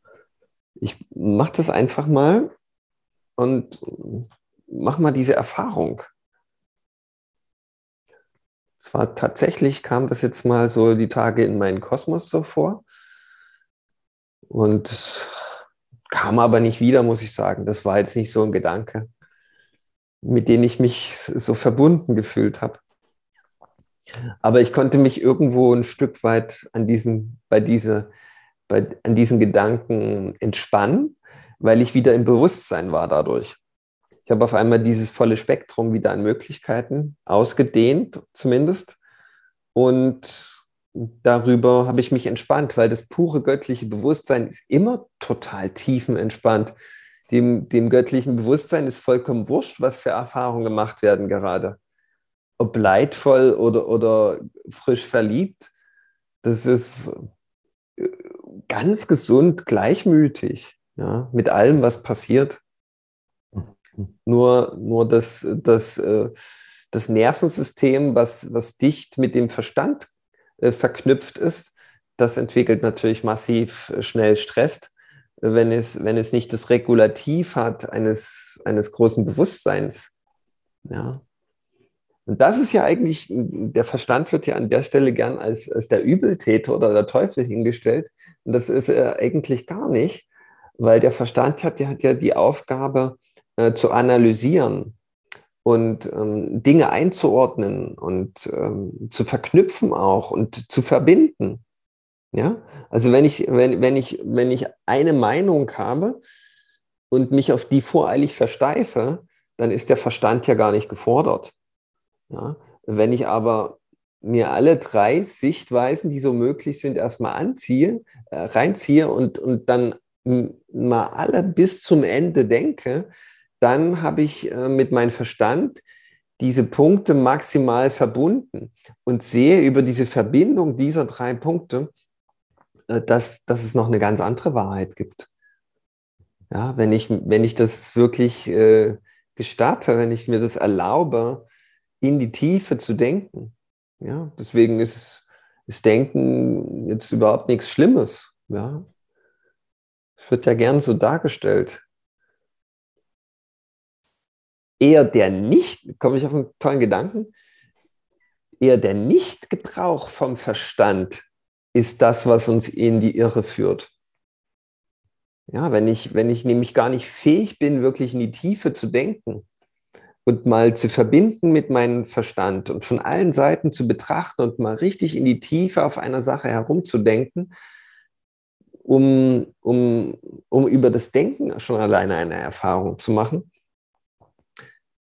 Ich mache das einfach mal und mach mal diese Erfahrung. Es war tatsächlich, kam das jetzt mal so die Tage in meinen Kosmos so vor. Und kam aber nicht wieder, muss ich sagen. Das war jetzt nicht so ein Gedanke, mit dem ich mich so verbunden gefühlt habe. Aber ich konnte mich irgendwo ein Stück weit an diesen, bei diese, bei, an diesen Gedanken entspannen, weil ich wieder im Bewusstsein war dadurch. Ich habe auf einmal dieses volle Spektrum wieder an Möglichkeiten ausgedehnt, zumindest. Und darüber habe ich mich entspannt, weil das pure göttliche Bewusstsein ist immer total tiefenentspannt. Dem, dem göttlichen Bewusstsein ist vollkommen wurscht, was für Erfahrungen gemacht werden gerade ob leidvoll oder, oder frisch verliebt, das ist ganz gesund, gleichmütig, ja, mit allem, was passiert. Nur, nur das, das, äh, das Nervensystem, was, was dicht mit dem Verstand äh, verknüpft ist, das entwickelt natürlich massiv schnell Stress, wenn es, wenn es nicht das Regulativ hat eines, eines großen Bewusstseins. Ja. Und das ist ja eigentlich, der Verstand wird ja an der Stelle gern als, als der Übeltäter oder der Teufel hingestellt. Und das ist er eigentlich gar nicht, weil der Verstand hat, der hat ja die Aufgabe äh, zu analysieren und ähm, Dinge einzuordnen und ähm, zu verknüpfen auch und zu verbinden. Ja, also wenn ich, wenn, wenn ich, wenn ich eine Meinung habe und mich auf die voreilig versteife, dann ist der Verstand ja gar nicht gefordert. Ja? Wenn ich aber mir alle drei Sichtweisen, die so möglich sind, erstmal anziehe, äh, reinziehe und, und dann mal alle bis zum Ende denke, dann habe ich äh, mit meinem Verstand diese Punkte maximal verbunden und sehe über diese Verbindung dieser drei Punkte, äh, dass, dass es noch eine ganz andere Wahrheit gibt. Ja, wenn ich, wenn ich das wirklich äh, gestatte, wenn ich mir das erlaube, in die Tiefe zu denken. Ja, deswegen ist, ist Denken jetzt überhaupt nichts Schlimmes. Ja, es wird ja gern so dargestellt. Eher der nicht, komme ich auf einen tollen Gedanken, eher der Nichtgebrauch vom Verstand ist das, was uns in die Irre führt. Ja, wenn ich, wenn ich nämlich gar nicht fähig bin, wirklich in die Tiefe zu denken, und mal zu verbinden mit meinem Verstand und von allen Seiten zu betrachten und mal richtig in die Tiefe auf einer Sache herumzudenken, um, um, um über das Denken schon alleine eine Erfahrung zu machen,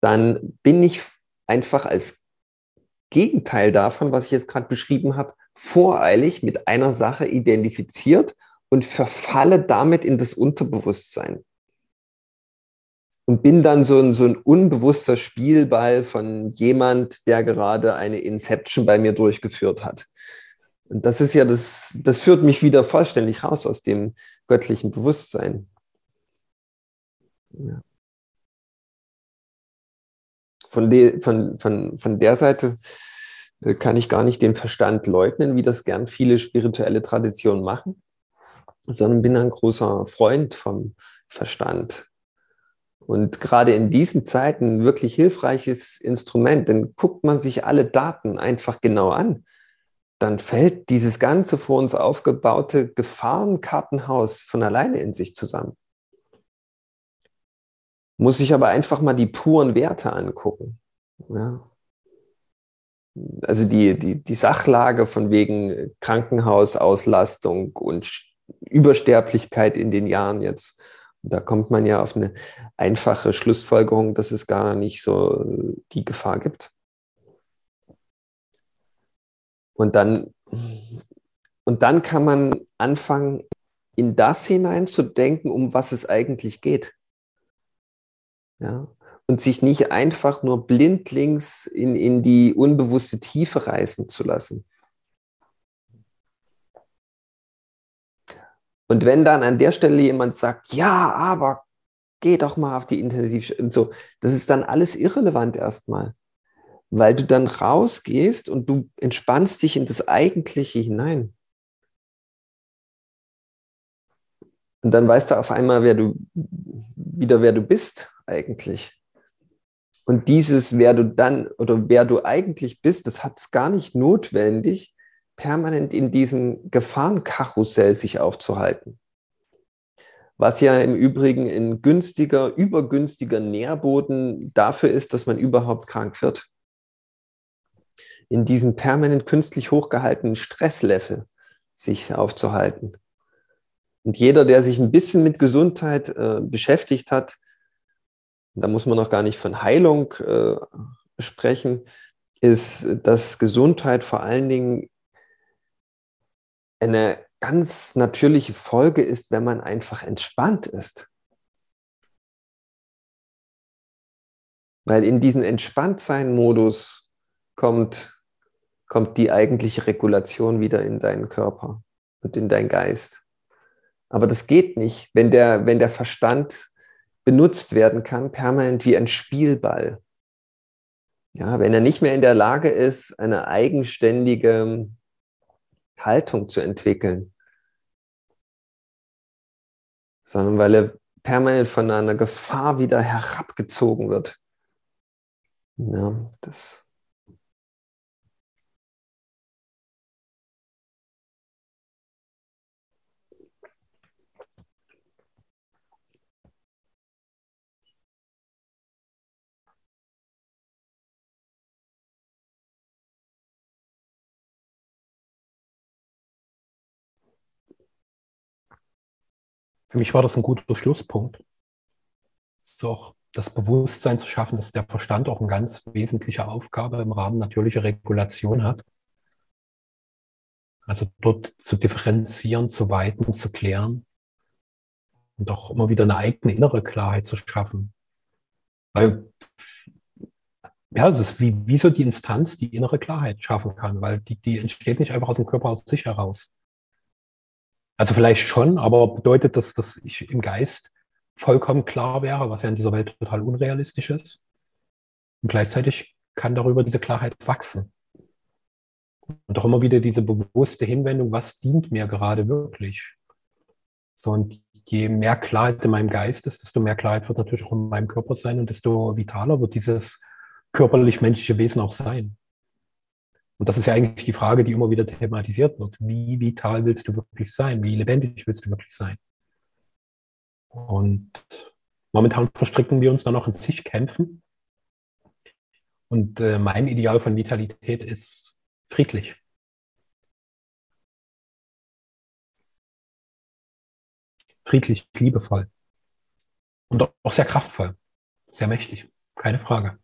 dann bin ich einfach als Gegenteil davon, was ich jetzt gerade beschrieben habe, voreilig mit einer Sache identifiziert und verfalle damit in das Unterbewusstsein und bin dann so ein, so ein unbewusster Spielball von jemand, der gerade eine Inception bei mir durchgeführt hat. Und das ist ja das, das führt mich wieder vollständig raus aus dem göttlichen Bewusstsein. Ja. Von, de, von, von, von der Seite äh, kann ich gar nicht den Verstand leugnen, wie das gern viele spirituelle Traditionen machen, sondern bin ein großer Freund vom Verstand. Und gerade in diesen Zeiten ein wirklich hilfreiches Instrument, denn guckt man sich alle Daten einfach genau an, dann fällt dieses ganze vor uns aufgebaute Gefahrenkartenhaus von alleine in sich zusammen. Muss ich aber einfach mal die puren Werte angucken. Ja. Also die, die, die Sachlage von wegen Krankenhausauslastung und Übersterblichkeit in den Jahren jetzt da kommt man ja auf eine einfache Schlussfolgerung, dass es gar nicht so die Gefahr gibt. Und dann, und dann kann man anfangen, in das hineinzudenken, um was es eigentlich geht. Ja? Und sich nicht einfach nur blindlings in, in die unbewusste Tiefe reißen zu lassen. Und wenn dann an der Stelle jemand sagt, ja, aber geh doch mal auf die Intensiv und so, das ist dann alles irrelevant erstmal, weil du dann rausgehst und du entspannst dich in das Eigentliche hinein. Und dann weißt du auf einmal, wer du wieder wer du bist eigentlich. Und dieses, wer du dann oder wer du eigentlich bist, das hat es gar nicht notwendig, permanent in diesem Gefahrenkarussell sich aufzuhalten. Was ja im Übrigen ein günstiger, übergünstiger Nährboden dafür ist, dass man überhaupt krank wird. In diesem permanent künstlich hochgehaltenen Stresslevel sich aufzuhalten. Und jeder, der sich ein bisschen mit Gesundheit äh, beschäftigt hat, da muss man noch gar nicht von Heilung äh, sprechen, ist, dass Gesundheit vor allen Dingen eine ganz natürliche Folge ist, wenn man einfach entspannt ist. Weil in diesen Entspanntsein-Modus kommt, kommt die eigentliche Regulation wieder in deinen Körper und in deinen Geist. Aber das geht nicht, wenn der, wenn der Verstand benutzt werden kann, permanent wie ein Spielball. Ja, wenn er nicht mehr in der Lage ist, eine eigenständige Haltung zu entwickeln, sondern weil er permanent von einer Gefahr wieder herabgezogen wird. Ja, das Für mich war das ein guter Schlusspunkt. So auch das Bewusstsein zu schaffen, dass der Verstand auch eine ganz wesentliche Aufgabe im Rahmen natürlicher Regulation hat. Also dort zu differenzieren, zu weiten, zu klären und auch immer wieder eine eigene innere Klarheit zu schaffen. Weil, ja, es ist wie, wie so die Instanz, die innere Klarheit schaffen kann, weil die, die entsteht nicht einfach aus dem Körper aus sich heraus. Also vielleicht schon, aber bedeutet das, dass ich im Geist vollkommen klar wäre, was ja in dieser Welt total unrealistisch ist. Und gleichzeitig kann darüber diese Klarheit wachsen. Und auch immer wieder diese bewusste Hinwendung, was dient mir gerade wirklich. So, und je mehr Klarheit in meinem Geist ist, desto mehr Klarheit wird natürlich auch in meinem Körper sein und desto vitaler wird dieses körperlich-menschliche Wesen auch sein. Und das ist ja eigentlich die Frage, die immer wieder thematisiert wird. Wie vital willst du wirklich sein? Wie lebendig willst du wirklich sein? Und momentan verstricken wir uns dann auch in sich kämpfen. Und äh, mein Ideal von Vitalität ist friedlich. Friedlich, liebevoll. Und auch sehr kraftvoll. Sehr mächtig. Keine Frage.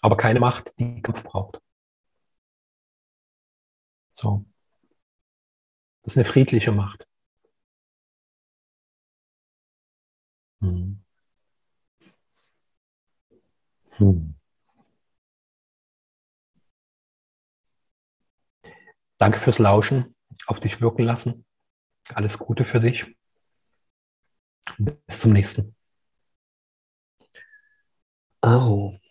Aber keine Macht, die Kampf braucht. So. Das ist eine friedliche Macht. Hm. Hm. Danke fürs Lauschen, auf dich wirken lassen. Alles Gute für dich. Bis zum nächsten. Oh.